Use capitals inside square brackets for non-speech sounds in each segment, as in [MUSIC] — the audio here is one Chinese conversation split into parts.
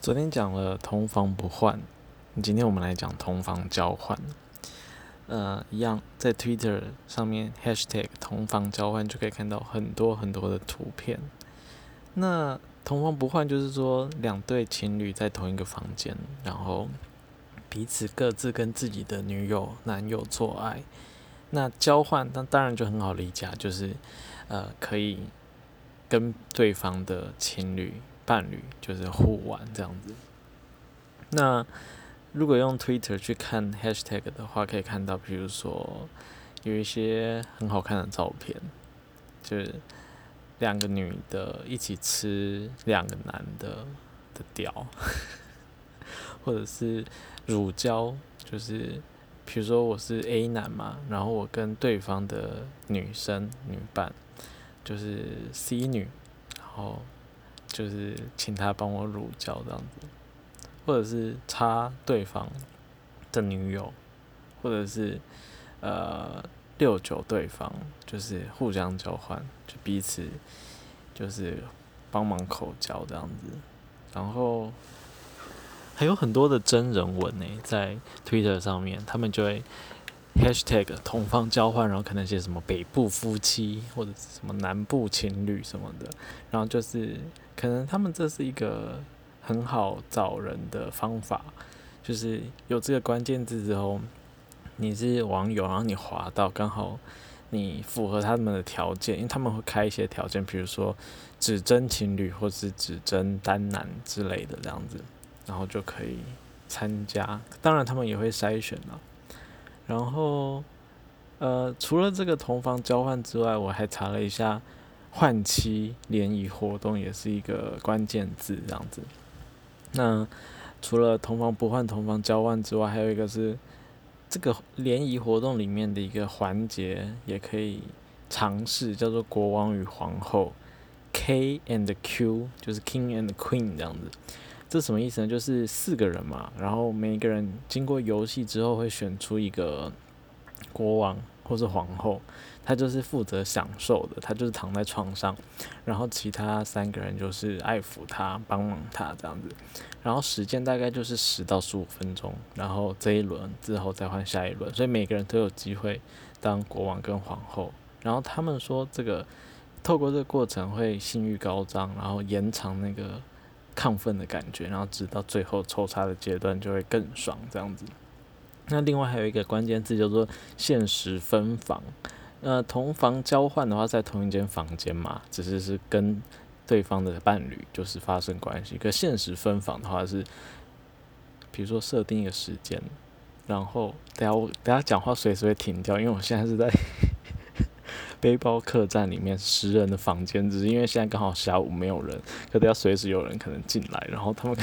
昨天讲了同房不换，今天我们来讲同房交换。呃，一样在 Twitter 上面 Hashtag 同房交换就可以看到很多很多的图片。那同房不换就是说两对情侣在同一个房间，然后彼此各自跟自己的女友、男友做爱。那交换那当然就很好理解，就是呃可以跟对方的情侣。伴侣就是互玩这样子。那如果用 Twitter 去看 Hashtag 的话，可以看到，比如说有一些很好看的照片，就是两个女的一起吃两个男的的屌，[LAUGHS] 或者是乳胶，就是比如说我是 A 男嘛，然后我跟对方的女生女伴就是 C 女，然后。就是请他帮我乳胶这样子，或者是插对方的女友，或者是呃六九对方，就是互相交换，就彼此就是帮忙口交这样子，然后还有很多的真人文呢，在 Twitter 上面，他们就会 Hashtag 同方交换，然后可能写什么北部夫妻或者什么南部情侣什么的，然后就是。可能他们这是一个很好找人的方法，就是有这个关键字之后，你是网友，然后你滑到刚好你符合他们的条件，因为他们会开一些条件，比如说只征情侣或是只征单男之类的这样子，然后就可以参加。当然他们也会筛选了。然后呃，除了这个同房交换之外，我还查了一下。换妻联谊活动也是一个关键字，这样子。那除了同房不换、同房交换之外，还有一个是这个联谊活动里面的一个环节，也可以尝试，叫做国王与皇后 K and Q，就是 King and Queen 这样子。这什么意思呢？就是四个人嘛，然后每个人经过游戏之后会选出一个国王或是皇后。他就是负责享受的，他就是躺在床上，然后其他三个人就是爱抚他、帮忙他这样子，然后时间大概就是十到十五分钟，然后这一轮之后再换下一轮，所以每个人都有机会当国王跟皇后。然后他们说，这个透过这个过程会性欲高涨，然后延长那个亢奋的感觉，然后直到最后抽插的阶段就会更爽这样子。那另外还有一个关键字叫做现实分房。呃，同房交换的话，在同一间房间嘛，只是是跟对方的伴侣就是发生关系。可现实分房的话是，比如说设定一个时间，然后等下我等下讲话随时会停掉，因为我现在是在背包客栈里面十人的房间，只是因为现在刚好下午没有人，可等下随时有人可能进来，然后他们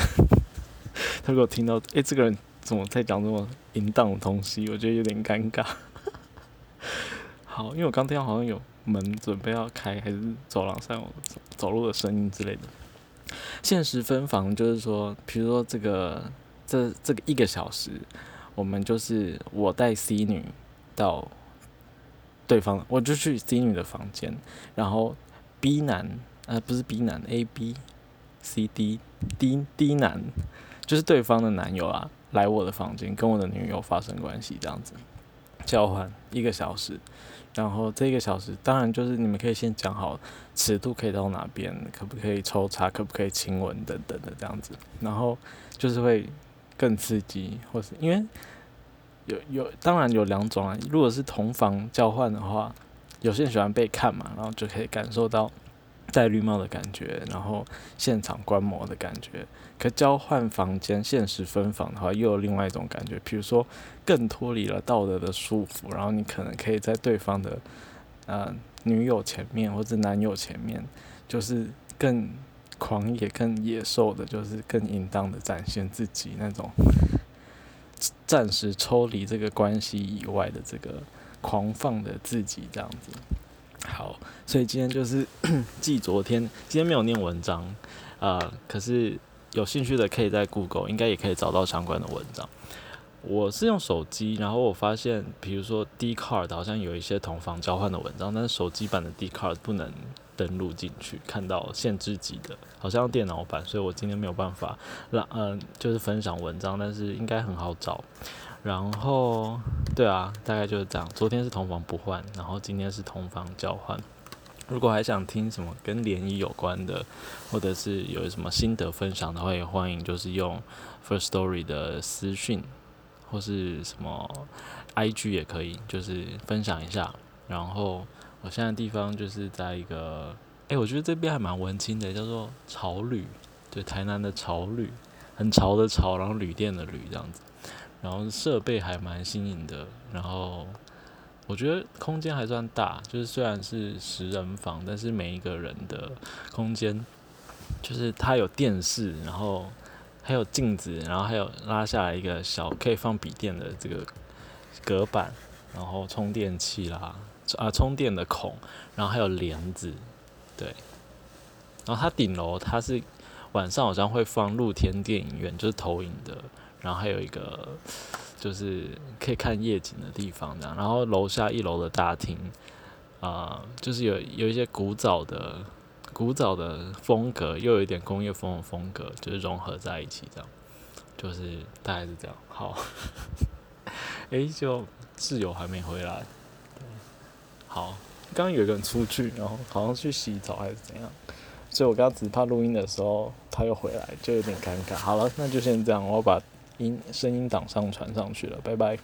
[LAUGHS] 他如果听到，诶，这个人怎么在讲这么淫荡的东西，我觉得有点尴尬。[LAUGHS] 好，因为我刚听到好像有门准备要开，还是走廊上有走路的声音之类的。现实分房就是说，比如说这个这这个一个小时，我们就是我带 C 女到对方，我就去 C 女的房间，然后 B 男呃不是 B 男 A B C D D D 男就是对方的男友啊，来我的房间跟我的女友发生关系这样子，交换一个小时。然后这个小时，当然就是你们可以先讲好尺度可以到哪边，可不可以抽查，可不可以亲吻等等的这样子。然后就是会更刺激，或是因为有有当然有两种啊。如果是同房交换的话，有些人喜欢被看嘛，然后就可以感受到。戴绿帽的感觉，然后现场观摩的感觉。可交换房间、现实分房的话，又有另外一种感觉。比如说，更脱离了道德的束缚，然后你可能可以在对方的呃女友前面或者男友前面，就是更狂野、更野兽的，就是更淫荡的展现自己那种，暂时抽离这个关系以外的这个狂放的自己，这样子。好，所以今天就是 [COUGHS] 记昨天，今天没有念文章，呃，可是有兴趣的可以在 Google 应该也可以找到相关的文章。我是用手机，然后我发现，比如说 d c a r d 好像有一些同房交换的文章，但是手机版的 d c a r d 不能登录进去，看到限制级的，好像电脑版，所以我今天没有办法让嗯，就是分享文章，但是应该很好找。然后，对啊，大概就是这样。昨天是同房不换，然后今天是同房交换。如果还想听什么跟联谊有关的，或者是有什么心得分享的话，也欢迎就是用 First Story 的私讯，或是什么 IG 也可以，就是分享一下。然后我现在地方就是在一个，哎，我觉得这边还蛮文青的，叫做潮旅，对，台南的潮旅，很潮的潮，然后旅店的旅这样子。然后设备还蛮新颖的，然后我觉得空间还算大，就是虽然是十人房，但是每一个人的空间，就是它有电视，然后还有镜子，然后还有拉下来一个小可以放笔电的这个隔板，然后充电器啦，啊充电的孔，然后还有帘子，对，然后它顶楼它是晚上好像会放露天电影院，就是投影的。然后还有一个就是可以看夜景的地方，这样。然后楼下一楼的大厅，啊，就是有有一些古早的古早的风格，又有一点工业风的风格，就是融合在一起，这样。就是大概是这样。好，[LAUGHS] 诶，就室友还没回来。好，刚刚有一个人出去，然后好像去洗澡还是怎样。所以我刚刚只怕录音的时候他又回来，就有点尴尬。好了，那就先这样，我要把。音声音档上传上去了，拜拜。